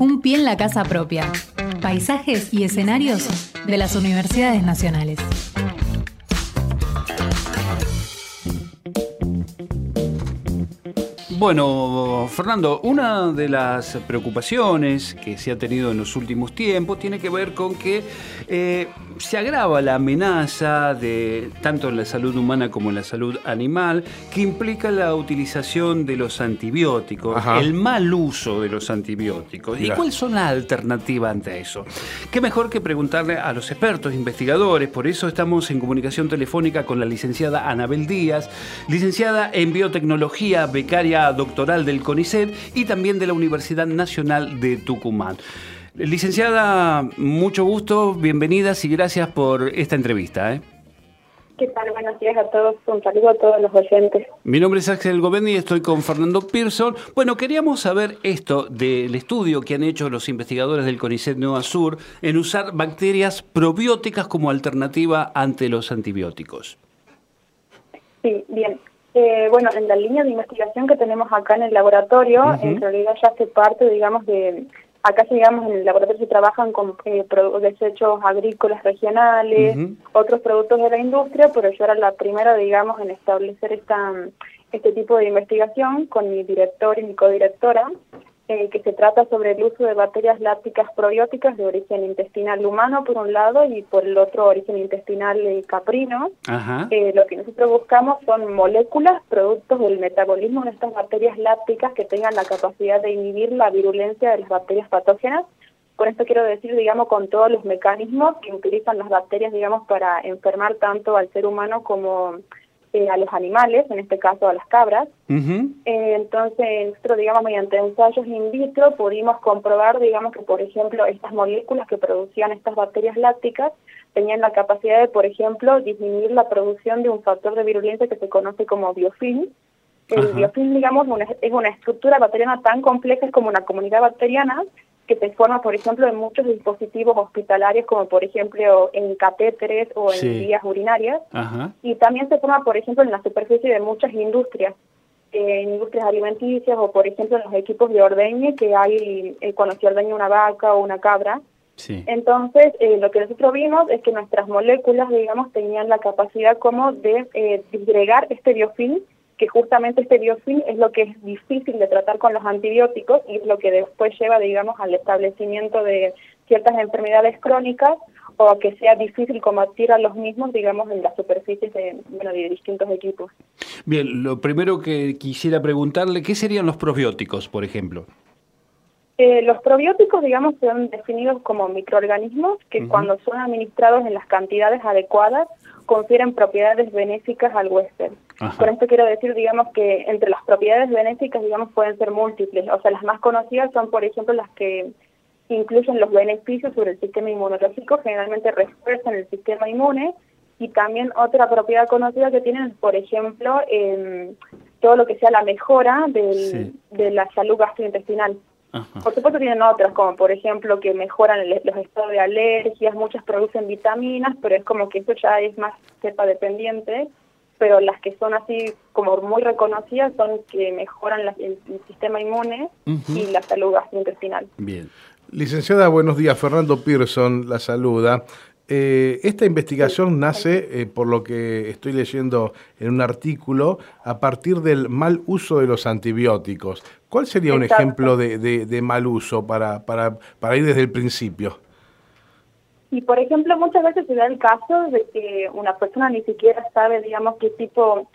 Un pie en la casa propia. Paisajes y escenarios de las universidades nacionales. Bueno, Fernando, una de las preocupaciones que se ha tenido en los últimos tiempos tiene que ver con que eh, se agrava la amenaza de tanto en la salud humana como en la salud animal, que implica la utilización de los antibióticos, el mal uso de los antibióticos. ¿Y cuáles son las alternativas ante eso? Qué mejor que preguntarle a los expertos, investigadores, por eso estamos en comunicación telefónica con la licenciada Anabel Díaz, licenciada en biotecnología, becaria doctoral del CONICET y también de la Universidad Nacional de Tucumán. Licenciada, mucho gusto, bienvenidas y gracias por esta entrevista. ¿eh? ¿Qué tal? Buenos días a todos. Un saludo a todos los oyentes. Mi nombre es Axel Govendi y estoy con Fernando Pearson. Bueno, queríamos saber esto del estudio que han hecho los investigadores del CONICET Nueva Sur en usar bacterias probióticas como alternativa ante los antibióticos. Sí, bien. Eh, bueno, en la línea de investigación que tenemos acá en el laboratorio, en realidad ya hace parte, digamos, de Acá, digamos, en el laboratorio se trabajan con eh, desechos agrícolas regionales, otros productos de la industria, pero yo era la primera, digamos, en establecer esta este tipo de investigación con mi director y mi codirectora. Eh, que se trata sobre el uso de bacterias lácticas probióticas de origen intestinal humano por un lado y por el otro origen intestinal caprino. Eh, lo que nosotros buscamos son moléculas, productos del metabolismo de estas bacterias lácticas que tengan la capacidad de inhibir la virulencia de las bacterias patógenas. Con esto quiero decir, digamos, con todos los mecanismos que utilizan las bacterias, digamos, para enfermar tanto al ser humano como eh, a los animales, en este caso a las cabras. Eh, entonces, nosotros, digamos, mediante ensayos in vitro pudimos comprobar, digamos, que, por ejemplo, estas moléculas que producían estas bacterias lácticas tenían la capacidad de, por ejemplo, disminuir la producción de un factor de virulencia que se conoce como biofilm. El biofilm, digamos, es una estructura bacteriana tan compleja como una comunidad bacteriana que se forma, por ejemplo, en muchos dispositivos hospitalarios, como por ejemplo en catéteres o en vías urinarias, y también se forma, por ejemplo, en la superficie de muchas industrias, en industrias alimenticias o, por ejemplo, en los equipos de ordeñe, que hay eh, cuando se ordeña una vaca o una cabra. Entonces, eh, lo que nosotros vimos es que nuestras moléculas, digamos, tenían la capacidad como de eh, disgregar este biofilm que justamente este biofilm es lo que es difícil de tratar con los antibióticos y es lo que después lleva, digamos, al establecimiento de ciertas enfermedades crónicas o a que sea difícil combatir a los mismos, digamos, en las superficies de, bueno, de distintos equipos. Bien, lo primero que quisiera preguntarle, ¿qué serían los probióticos, por ejemplo? Eh, los probióticos, digamos, son definidos como microorganismos que cuando son administrados en las cantidades adecuadas confieren propiedades benéficas al huésped. Con esto quiero decir, digamos, que entre las propiedades benéficas, digamos, pueden ser múltiples. O sea, las más conocidas son, por ejemplo, las que incluyen los beneficios sobre el sistema inmunológico, generalmente refuerzan el sistema inmune, y también otra propiedad conocida que tienen, por ejemplo, todo lo que sea la mejora del, de la salud gastrointestinal. Por supuesto tienen otras, como por ejemplo que mejoran los estados de alergias, muchas producen vitaminas, pero es como que eso ya es más cepa dependiente, pero las que son así como muy reconocidas son que mejoran el, sistema inmune y la salud gastrointestinal. Bien. Licenciada, buenos días. Fernando Pearson la saluda. Eh, esta investigación nace, eh, por lo que estoy leyendo en un artículo, a partir del mal uso de los antibióticos. ¿Cuál sería un ejemplo de, mal uso para, para, para ir desde el principio? Y por ejemplo, muchas veces se da el caso de que una persona ni siquiera sabe, digamos, qué tipo,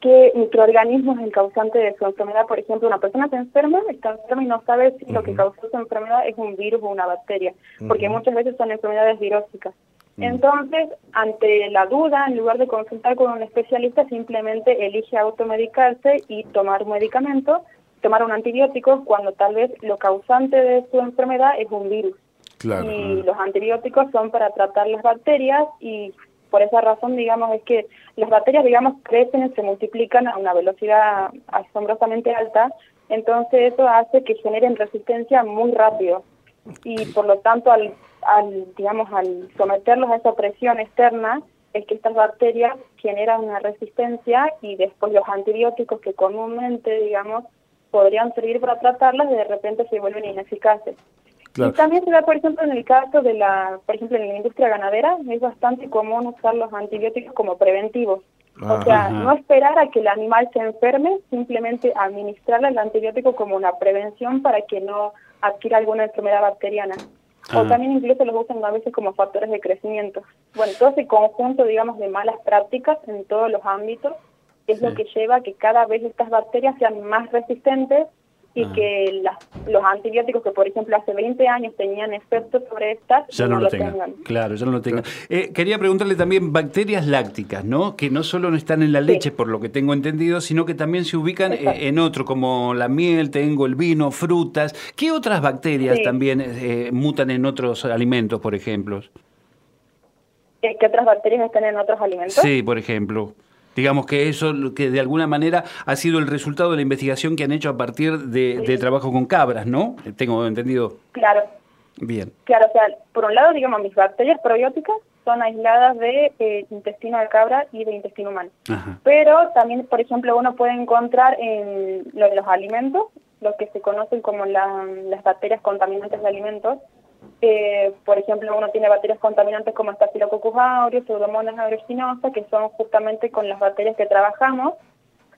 qué microorganismo es el causante de su enfermedad. Por ejemplo, una persona se enferma, está enferma y no sabe si lo que causó su enfermedad es un virus o una bacteria, porque muchas veces son enfermedades virósicas. Entonces, ante la duda, en lugar de consultar con un especialista, simplemente elige automedicarse y tomar medicamentos, tomar un antibiótico cuando tal vez lo causante de su enfermedad es un virus. Y los antibióticos son para tratar las bacterias y por esa razón, digamos, es que las bacterias, digamos, crecen y se multiplican a una velocidad asombrosamente alta, entonces eso hace que generen resistencia muy rápido. Y por lo tanto, al, al, digamos, al someterlos a esa presión externa, es que estas bacterias generan una resistencia y después los antibióticos que comúnmente, digamos, podrían servir para tratarlas de repente se vuelven ineficaces. Y también se da, por ejemplo, en el caso de la, por ejemplo, en la industria ganadera, es bastante común usar los antibióticos como preventivos. O sea, no esperar a que el animal se enferme, simplemente administrarle el antibiótico como una prevención para que no adquiera alguna enfermedad bacteriana. O ah. también incluso los usan a veces como factores de crecimiento. Bueno, todo ese conjunto, digamos, de malas prácticas en todos los ámbitos es lo que lleva a que cada vez estas bacterias sean más resistentes y ah. que los antibióticos que, por ejemplo, hace 20 años tenían efecto sobre estas, ya no, lo, tengan. Claro, ya no lo tengan. Eh, quería preguntarle también bacterias lácticas, ¿no? Que no solo no están en la leche, por lo que tengo entendido, sino que también se ubican eh, en otro, como la miel, tengo el vino, frutas. ¿Qué otras bacterias también eh, mutan en otros alimentos, por ejemplo? ¿Qué otras bacterias están en otros alimentos? Sí, por ejemplo. Digamos que eso que de alguna manera ha sido el resultado de la investigación que han hecho a partir de, trabajo con cabras, ¿no? Tengo entendido. Claro. Bien. Claro, o sea, por un lado, digamos, mis bacterias probióticas son aisladas de eh, intestino de cabra y de intestino humano. Pero también, por ejemplo, uno puede encontrar en, los alimentos, lo que se conocen como las bacterias contaminantes de alimentos, eh, por ejemplo, uno tiene bacterias contaminantes como Staphylococcus aureus, Pseudomonas aeruginosa, que son justamente con las bacterias que trabajamos,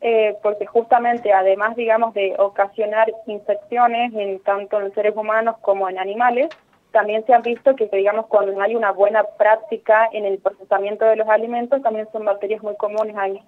eh, porque justamente además, digamos, de ocasionar infecciones en, tanto en seres humanos como en animales, también se ha visto que, digamos, cuando hay una buena práctica en el procesamiento de los alimentos, también son bacterias muy comunes ahí.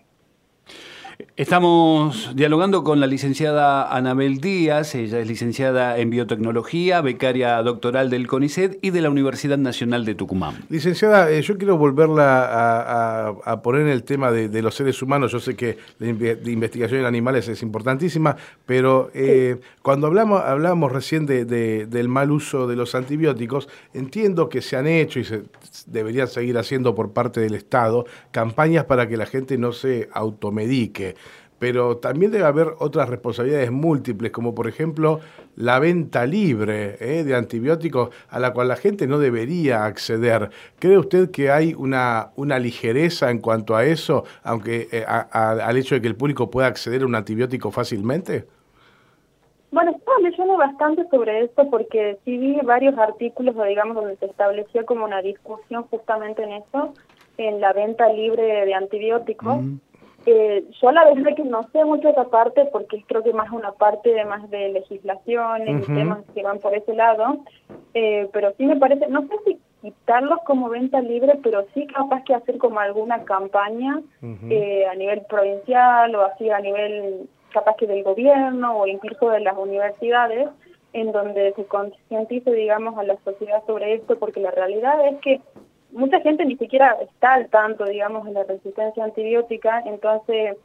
Estamos dialogando con la licenciada Anabel Díaz, ella es licenciada en biotecnología, becaria doctoral del CONICET y de la Universidad Nacional de Tucumán. Licenciada, eh, yo quiero volverla a, poner en el tema de, los seres humanos. Yo sé que la investigación en animales es importantísima, pero eh, cuando hablamos, hablamos recién de, del mal uso de los antibióticos, entiendo que se han hecho y se deberían seguir haciendo por parte del Estado campañas para que la gente no se automedique pero también debe haber otras responsabilidades múltiples, como por ejemplo la venta libre ¿eh? de antibióticos a la cual la gente no debería acceder. ¿Cree usted que hay una, una ligereza en cuanto a eso, aunque eh, al hecho de que el público pueda acceder a un antibiótico fácilmente? Bueno, estaba leyendo bastante sobre esto porque sí vi varios artículos, digamos, donde se establecía como una discusión justamente en eso, en la venta libre de antibióticos. Eh, yo la verdad que no sé mucho esa parte porque creo que más una parte de más de legislación y temas que van por ese lado, eh, pero sí me parece, no sé si quitarlos como venta libre, pero sí capaz que hacer como alguna campaña eh, a nivel provincial o así a nivel capaz que del gobierno o incluso de las universidades, en donde se concientice, digamos, a la sociedad sobre esto, porque la realidad es que mucha gente ni siquiera está al tanto, digamos, de la resistencia antibiótica, entonces,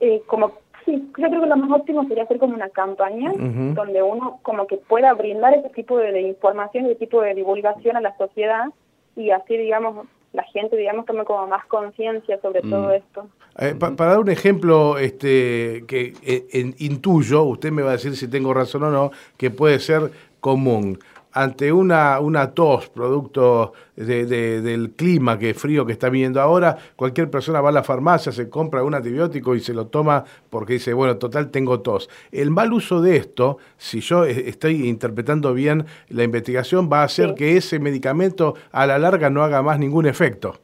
eh, como sí, yo creo que lo más óptimo sería hacer como una campaña donde uno como que pueda brindar ese tipo de, información, ese tipo de divulgación a la sociedad y así, digamos, la gente, digamos, tome como más conciencia sobre mm. todo esto. Eh, para dar un ejemplo este, que eh, intuyo, usted me va a decir si tengo razón o no, que puede ser común ante una, una tos producto de, del clima que frío que está viendo ahora, cualquier persona va a la farmacia, se compra un antibiótico y se lo toma porque dice, bueno, total tengo tos. El mal uso de esto, si yo estoy interpretando bien la investigación, va a hacer que ese medicamento a la larga no haga más ningún efecto.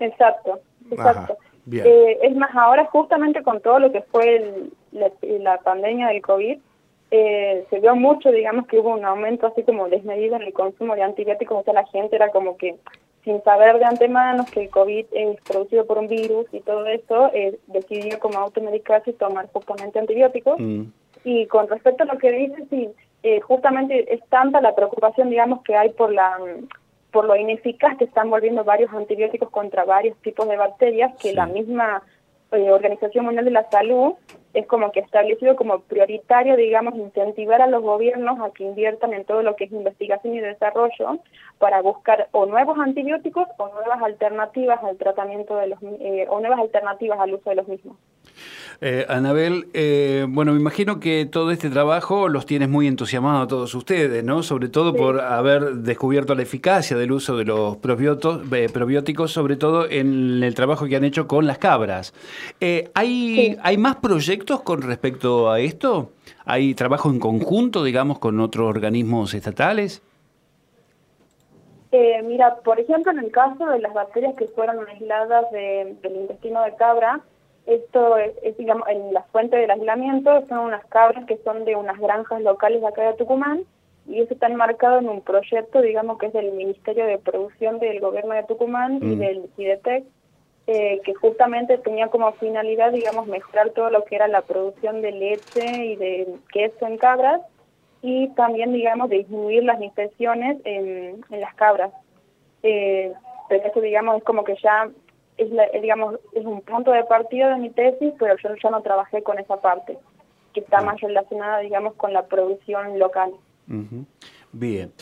Exacto, exacto. Eh, es más, ahora justamente con todo lo que fue la, la pandemia del COVID, eh, se vio mucho, digamos, que hubo un aumento así como desmedido en el consumo de antibióticos, o sea, la gente era como que sin saber de antemano que el COVID es producido por un virus y todo eso, eh, decidió como automedicarse y tomar justamente antibióticos. Mm. Y con respecto a lo que dice, sí, eh, justamente es tanta la preocupación, digamos, que hay por la por lo ineficaz que están volviendo varios antibióticos contra varios tipos de bacterias, que la misma eh, Organización Mundial de la Salud es como que establecido como prioritario, digamos, incentivar a los gobiernos a que inviertan en todo lo que es investigación y desarrollo para buscar o nuevos antibióticos o nuevas alternativas al tratamiento de los eh, o nuevas alternativas al uso de los mismos. Eh, Anabel, eh, bueno, me imagino que todo este trabajo los tienes muy entusiasmados a todos ustedes, ¿no? Sobre todo por haber descubierto la eficacia del uso de los eh, probióticos, sobre todo en el trabajo que han hecho con las cabras. ¿hay, ¿Hay más proyectos con respecto a esto? ¿Hay trabajo en conjunto, digamos, con otros organismos estatales? mira, por ejemplo, en el caso de las bacterias que fueron aisladas del intestino de cabra, esto es, digamos, en la fuente del aislamiento son unas cabras que son de unas granjas locales de acá de Tucumán y eso está enmarcado en un proyecto, digamos, que es del Ministerio de Producción del Gobierno de Tucumán y mm. del CIDETEC, eh, que justamente tenía como finalidad, digamos, mejorar todo lo que era la producción de leche y de queso en cabras y también, digamos, disminuir las infecciones en, en las cabras. Eh, pero eso, digamos, es como que ya es, digamos, es un punto de partida de mi tesis, pero yo ya no trabajé con esa parte, que está más relacionada, digamos, con la producción local. Bien.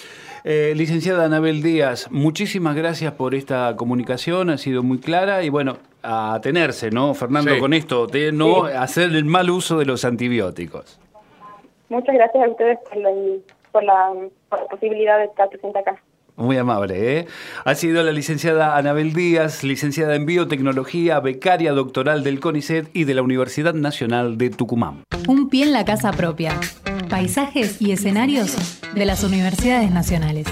Eh, licenciada Anabel Díaz, muchísimas gracias por esta comunicación, ha sido muy clara y bueno, a tenerse, ¿no, Fernando, con esto, de no hacer el mal uso de los antibióticos. Muchas gracias a ustedes por la, por la posibilidad de estar presente acá. Muy amable, ¿eh? Ha sido la licenciada Anabel Díaz, licenciada en Biotecnología, becaria doctoral del CONICET y de la Universidad Nacional de Tucumán. Un pie en la casa propia. Paisajes y escenarios de las universidades nacionales.